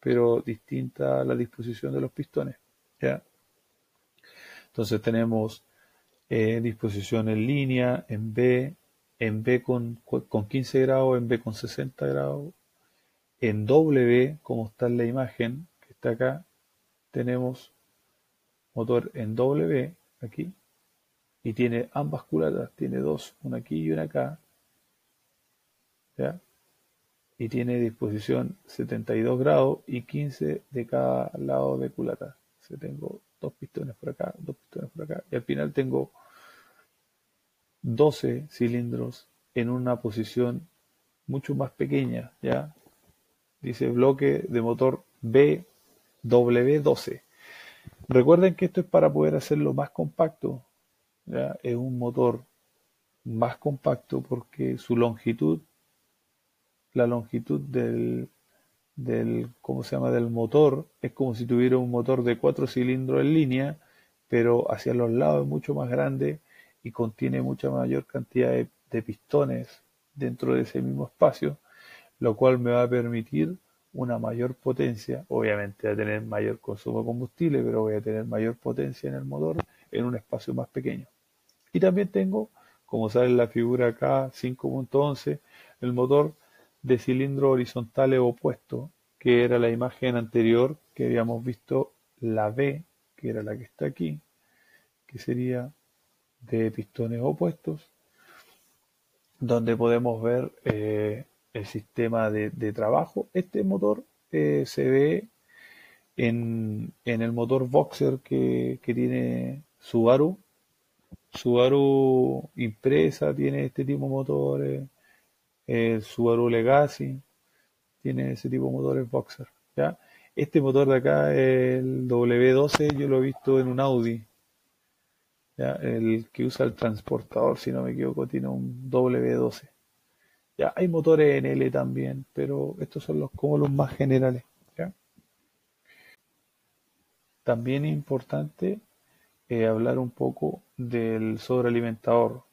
pero distinta a la disposición de los pistones. ¿ya? Entonces tenemos disposición en línea, en B, en B con, con 15 grados, en B con 60 grados, en W, como está en la imagen que está acá, tenemos motor en W, aquí, y tiene ambas culatas, tiene dos, una aquí y una acá, ¿ya? y tiene disposición 72 grados y 15 de cada lado de culata. O tengo dos pistones por acá, dos pistones por acá, y al final tengo 12 cilindros en una posición mucho más pequeña, ¿ya? Dice bloque de motor BW12. Recuerden que esto es para poder hacerlo más compacto, es un motor más compacto porque su longitud, la longitud del, del, ¿cómo se llama? del motor es como si tuviera un motor de cuatro cilindros en línea, pero hacia los lados es mucho más grande y contiene mucha mayor cantidad de, de pistones dentro de ese mismo espacio, lo cual me va a permitir una mayor potencia, obviamente va a tener mayor consumo de combustible, pero voy a tener mayor potencia en el motor en un espacio más pequeño. Y también tengo, como sale en la figura acá, 5.11, el motor de cilindro horizontales opuesto, que era la imagen anterior que habíamos visto, la B, que era la que está aquí, que sería de pistones opuestos, donde podemos ver eh, el sistema de, trabajo. Este motor eh, se ve en, el motor Boxer que, que tiene Subaru, Subaru Impresa tiene este tipo de motores, el Subaru Legacy tiene ese tipo de motores Boxer. ¿ya? Este motor de acá, el W12, yo lo he visto en un Audi. ¿ya? El que usa el transportador, si no me equivoco, tiene un W12. Ya, hay motores en L también, pero estos son los como los más generales. ¿ya? También es importante eh, hablar un poco del sobrealimentador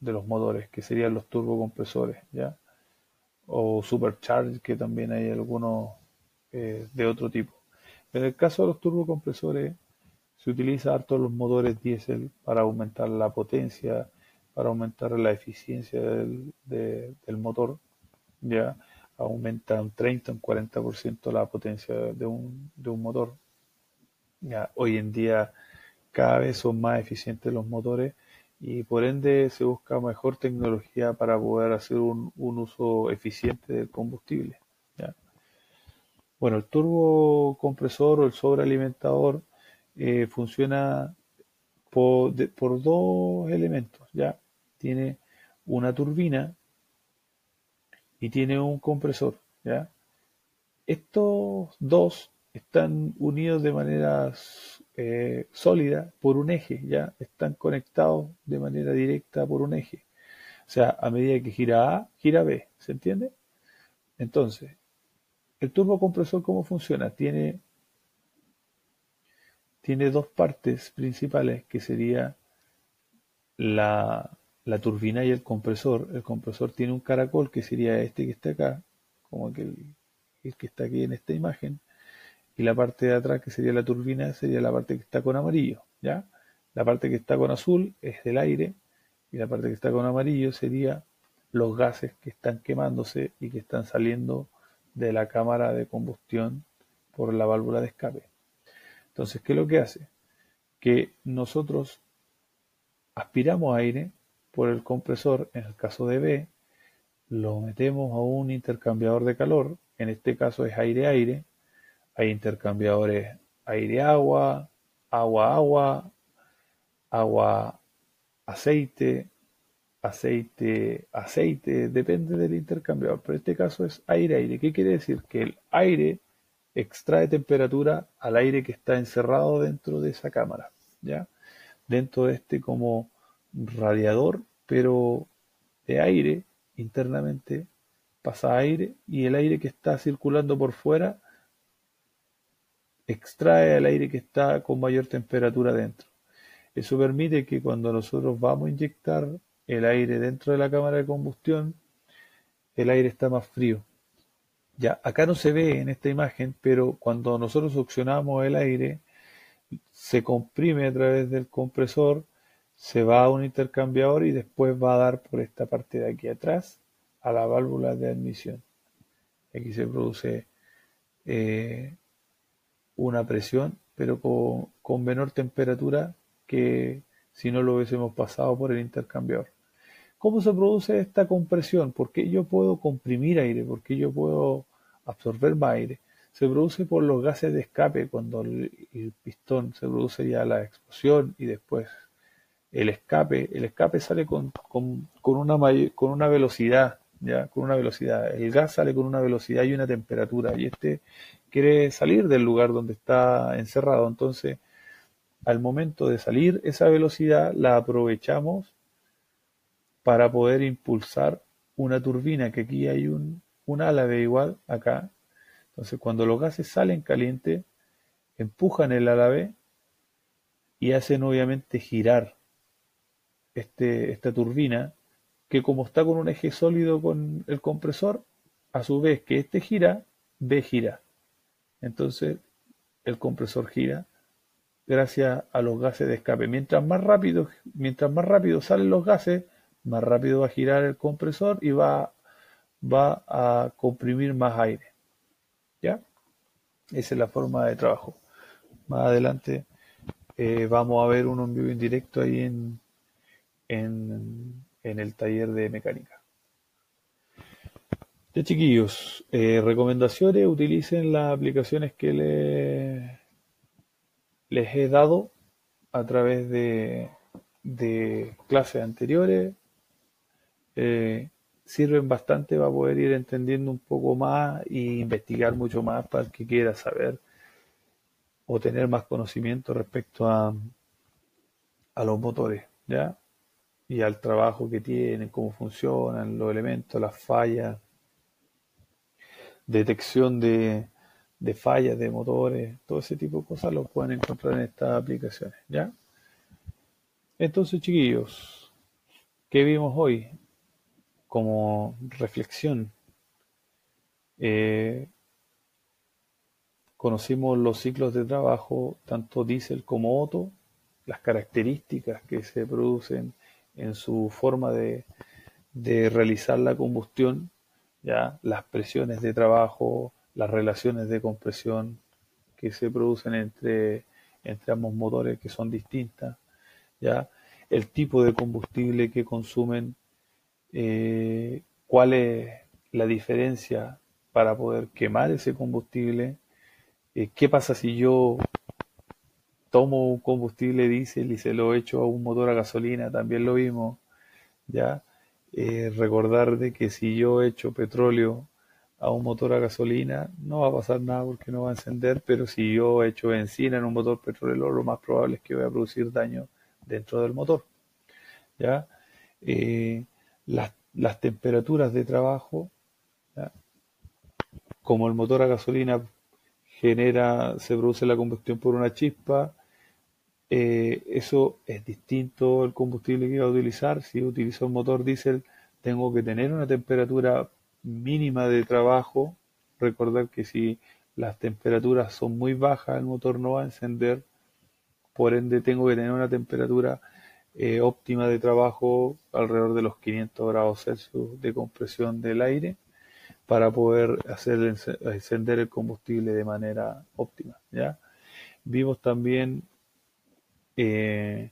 de los motores, que serían los turbocompresores, ¿ya? O supercharge, que también hay algunos eh, de otro tipo. En el caso de los turbocompresores, se utiliza harto los motores diésel para aumentar la potencia, para aumentar la eficiencia del, motor. Ya aumenta un 30, un 40% la potencia de un, de un motor. Ya, hoy en día cada vez son más eficientes los motores y por ende se busca mejor tecnología para poder hacer un, un uso eficiente del combustible. Bueno, el turbocompresor o el sobrealimentador eh, funciona por, por, dos elementos, ¿ya? Tiene una turbina y tiene un compresor, ¿ya? Estos dos están unidos de manera eh, sólida por un eje, ¿ya? Están conectados de manera directa por un eje. O sea, a medida que gira A, gira B, ¿se entiende? Entonces, el turbocompresor, ¿cómo funciona? Tiene tiene dos partes principales, que sería la, turbina y el compresor. El compresor tiene un caracol, que sería este que está acá, como el, el que está aquí en esta imagen, y la parte de atrás, que sería la turbina, sería la parte que está con amarillo, ¿ya? La parte que está con azul es del aire, y la parte que está con amarillo sería los gases que están quemándose y que están saliendo de la cámara de combustión por la válvula de escape. Entonces, ¿qué es lo que hace? Que nosotros aspiramos aire por el compresor, en el caso de B, lo metemos a un intercambiador de calor, en este caso es aire-aire, hay intercambiadores aire-agua, agua-agua, agua-aceite, aceite-aceite, depende del intercambiador, pero en este caso es aire-aire. ¿Qué quiere decir? Que el aire extrae temperatura al aire que está encerrado dentro de esa cámara, ¿ya? Dentro de este como radiador, pero de aire internamente pasa aire y el aire que está circulando por fuera extrae el aire que está con mayor temperatura dentro. Eso permite que cuando nosotros vamos a inyectar el aire dentro de la cámara de combustión, el aire está más frío. Ya, acá no se ve en esta imagen, pero cuando nosotros succionamos el aire, se comprime a través del compresor, se va a un intercambiador y después va a dar por esta parte de aquí atrás a la válvula de admisión. Aquí se produce eh, una presión, pero con, menor temperatura que si no lo hubiésemos pasado por el intercambiador. ¿Cómo se produce esta compresión? ¿Por qué yo puedo comprimir aire? ¿Por qué yo puedo absorber más aire. Se produce por los gases de escape cuando el, pistón se produce ya la explosión y después el escape. El escape sale con, con, una, con una velocidad, ya, con una velocidad. El gas sale con una velocidad y una temperatura y este quiere salir del lugar donde está encerrado. Entonces, al momento de salir, esa velocidad la aprovechamos para poder impulsar una turbina, que aquí hay un, un álave igual acá. Entonces cuando los gases salen calientes, empujan el álave y hacen obviamente girar este, esta turbina que como está con un eje sólido con el compresor, a su vez que este gira, B gira. Entonces el compresor gira gracias a los gases de escape. Mientras más rápido, mientras más rápido salen los gases, más rápido va a girar el compresor y va a comprimir más aire. ¿Ya? Esa es la forma de trabajo. Más adelante eh, vamos a ver un envío indirecto ahí en, en, el taller de mecánica. Ya chiquillos, eh, recomendaciones, utilicen las aplicaciones que les, les he dado a través de, de clases anteriores. Eh, sirven bastante para poder ir entendiendo un poco más e investigar mucho más para el que quiera saber o tener más conocimiento respecto a, a los motores, ¿ya? Y al trabajo que tienen, cómo funcionan los elementos, las fallas, detección de, de fallas de motores, todo ese tipo de cosas lo pueden encontrar en estas aplicaciones, ¿ya? Entonces, chiquillos, ¿qué vimos hoy? como reflexión. Eh, conocimos los ciclos de trabajo, tanto diésel como Otto, las características que se producen en su forma de, de realizar la combustión, ya las presiones de trabajo, las relaciones de compresión que se producen entre, entre ambos motores que son distintas, ya el tipo de combustible que consumen, eh, cuál es la diferencia para poder quemar ese combustible, eh, ¿Qué pasa si yo tomo un combustible diésel y se lo echo a un motor a gasolina? También lo vimos, ¿ya? Eh, recordar de que si yo echo petróleo a un motor a gasolina, no va a pasar nada porque no va a encender, pero si yo echo benzina en un motor petrolero, lo más probable es que voy a producir daño dentro del motor, ¿ya? Eh, las, las temperaturas de trabajo, como el motor a gasolina genera, se produce la combustión por una chispa. Eh, eso es distinto al combustible que iba a utilizar. Si utilizo un motor diésel, tengo que tener una temperatura mínima de trabajo. Recordar que si las temperaturas son muy bajas, el motor no va a encender. Por ende, tengo que tener una temperatura eh, óptima de trabajo alrededor de los 500 grados Celsius de compresión del aire para poder hacer encender el combustible de manera óptima. ¿ya? Vimos también eh,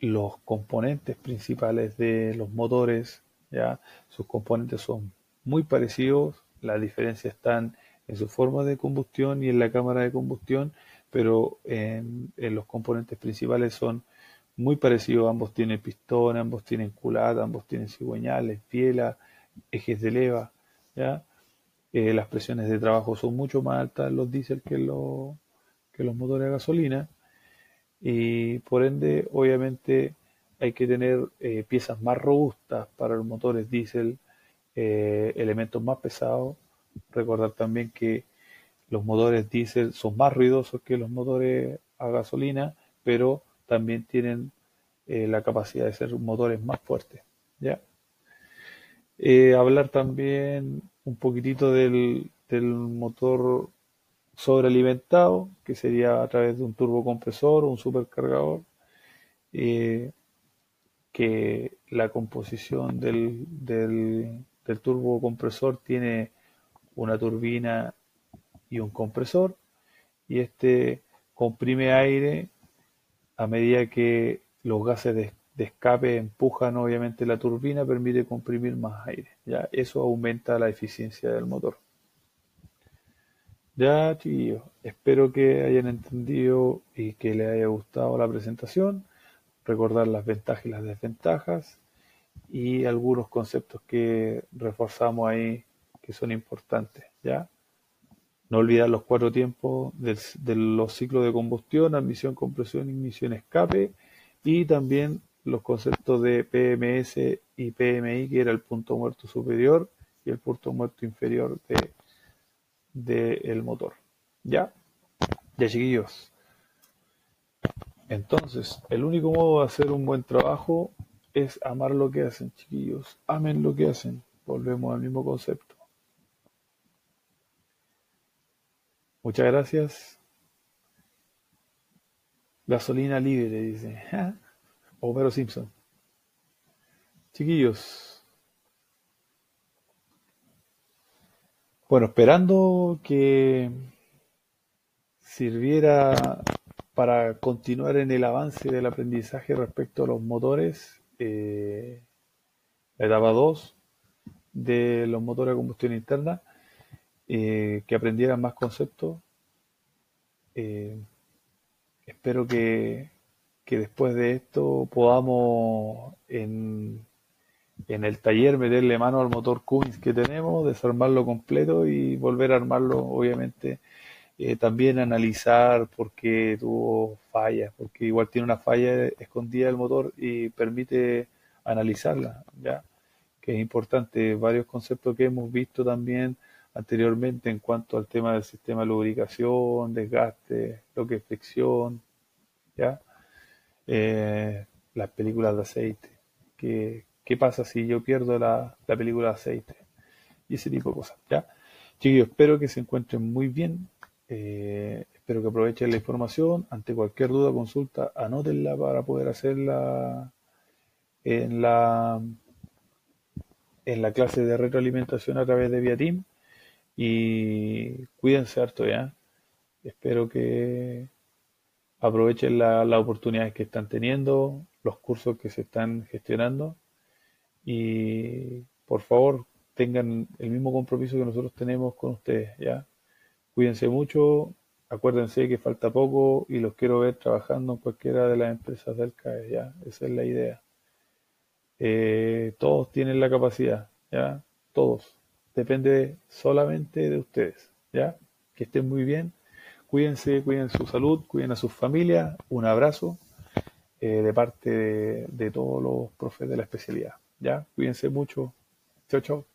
los componentes principales de los motores, ¿ya? sus componentes son muy parecidos, la diferencia están en su forma de combustión y en la cámara de combustión, pero en, los componentes principales son muy parecidos, ambos tienen pistón, ambos tienen culata, ambos tienen cigüeñales, piela, ejes de leva, eh, las presiones de trabajo son mucho más altas en los diésel que, los, que los motores a gasolina y por ende obviamente hay que tener eh, piezas más robustas para los motores diésel, eh, elementos más pesados. Recordar también que los motores diésel son más ruidosos que los motores a gasolina, pero también tienen la capacidad de ser motores más fuertes. ¿ya? Eh, hablar también un poquitito del, motor sobrealimentado, que sería a través de un turbocompresor o un supercargador, eh, que la composición del, del, del turbocompresor tiene una turbina y un compresor, y este comprime aire a medida que los gases de, de escape empujan obviamente la turbina, permite comprimir más aire. Ya, eso aumenta la eficiencia del motor. Ya, chiquillos, espero que hayan entendido y que les haya gustado la presentación. Recordar las ventajas y las desventajas y algunos conceptos que reforzamos ahí que son importantes. ¿ya? No olvidar los cuatro tiempos de los ciclos de combustión, admisión, compresión, ignición, escape y también los conceptos de PMS y PMI, que era el punto muerto superior y el punto muerto inferior de del motor. ¿Ya? Ya chiquillos. Entonces, el único modo de hacer un buen trabajo es amar lo que hacen, chiquillos. Amen lo que hacen. Volvemos al mismo concepto. Muchas gracias. Gasolina libre, dice. Homero Simpson. Chiquillos. Bueno, esperando que sirviera para continuar en el avance del aprendizaje respecto a los motores, eh, la etapa 2 de los motores de combustión interna, eh, que aprendieran más conceptos. Eh, espero que que después de esto podamos en, en el taller meterle mano al motor Cummins que tenemos, desarmarlo completo y volver a armarlo, obviamente. Eh, también analizar por qué tuvo fallas, porque igual tiene una falla escondida del motor y permite analizarla, ¿ya? que es importante. Varios conceptos que hemos visto también anteriormente en cuanto al tema del sistema de lubricación, desgaste, lo que es fricción, ¿ya? eh, las películas de aceite. ¿Qué, ¿Qué, pasa si yo pierdo la, la, película de aceite? Y ese tipo de cosas. ¿ya? Chiquillos, espero que se encuentren muy bien. Eh, espero que aprovechen la información. Ante cualquier duda consulta, anótenla para poder hacerla en la en la clase de retroalimentación a través de Viatim y cuídense harto ya. Espero que aprovechen las oportunidades que están teniendo, los cursos que se están gestionando y por favor tengan el mismo compromiso que nosotros tenemos con ustedes, ¿ya? Cuídense mucho, acuérdense que falta poco y los quiero ver trabajando en cualquiera de las empresas del CAE, ¿ya? Esa es la idea. Eh, todos tienen la capacidad, ¿ya? Todos. Depende solamente de ustedes, ¿ya? Que estén muy bien. Cuídense, cuiden su salud, cuiden a sus familias. Un abrazo eh, de parte de, de todos los profes de la especialidad, ¿ya? Cuídense mucho. Chao, chao.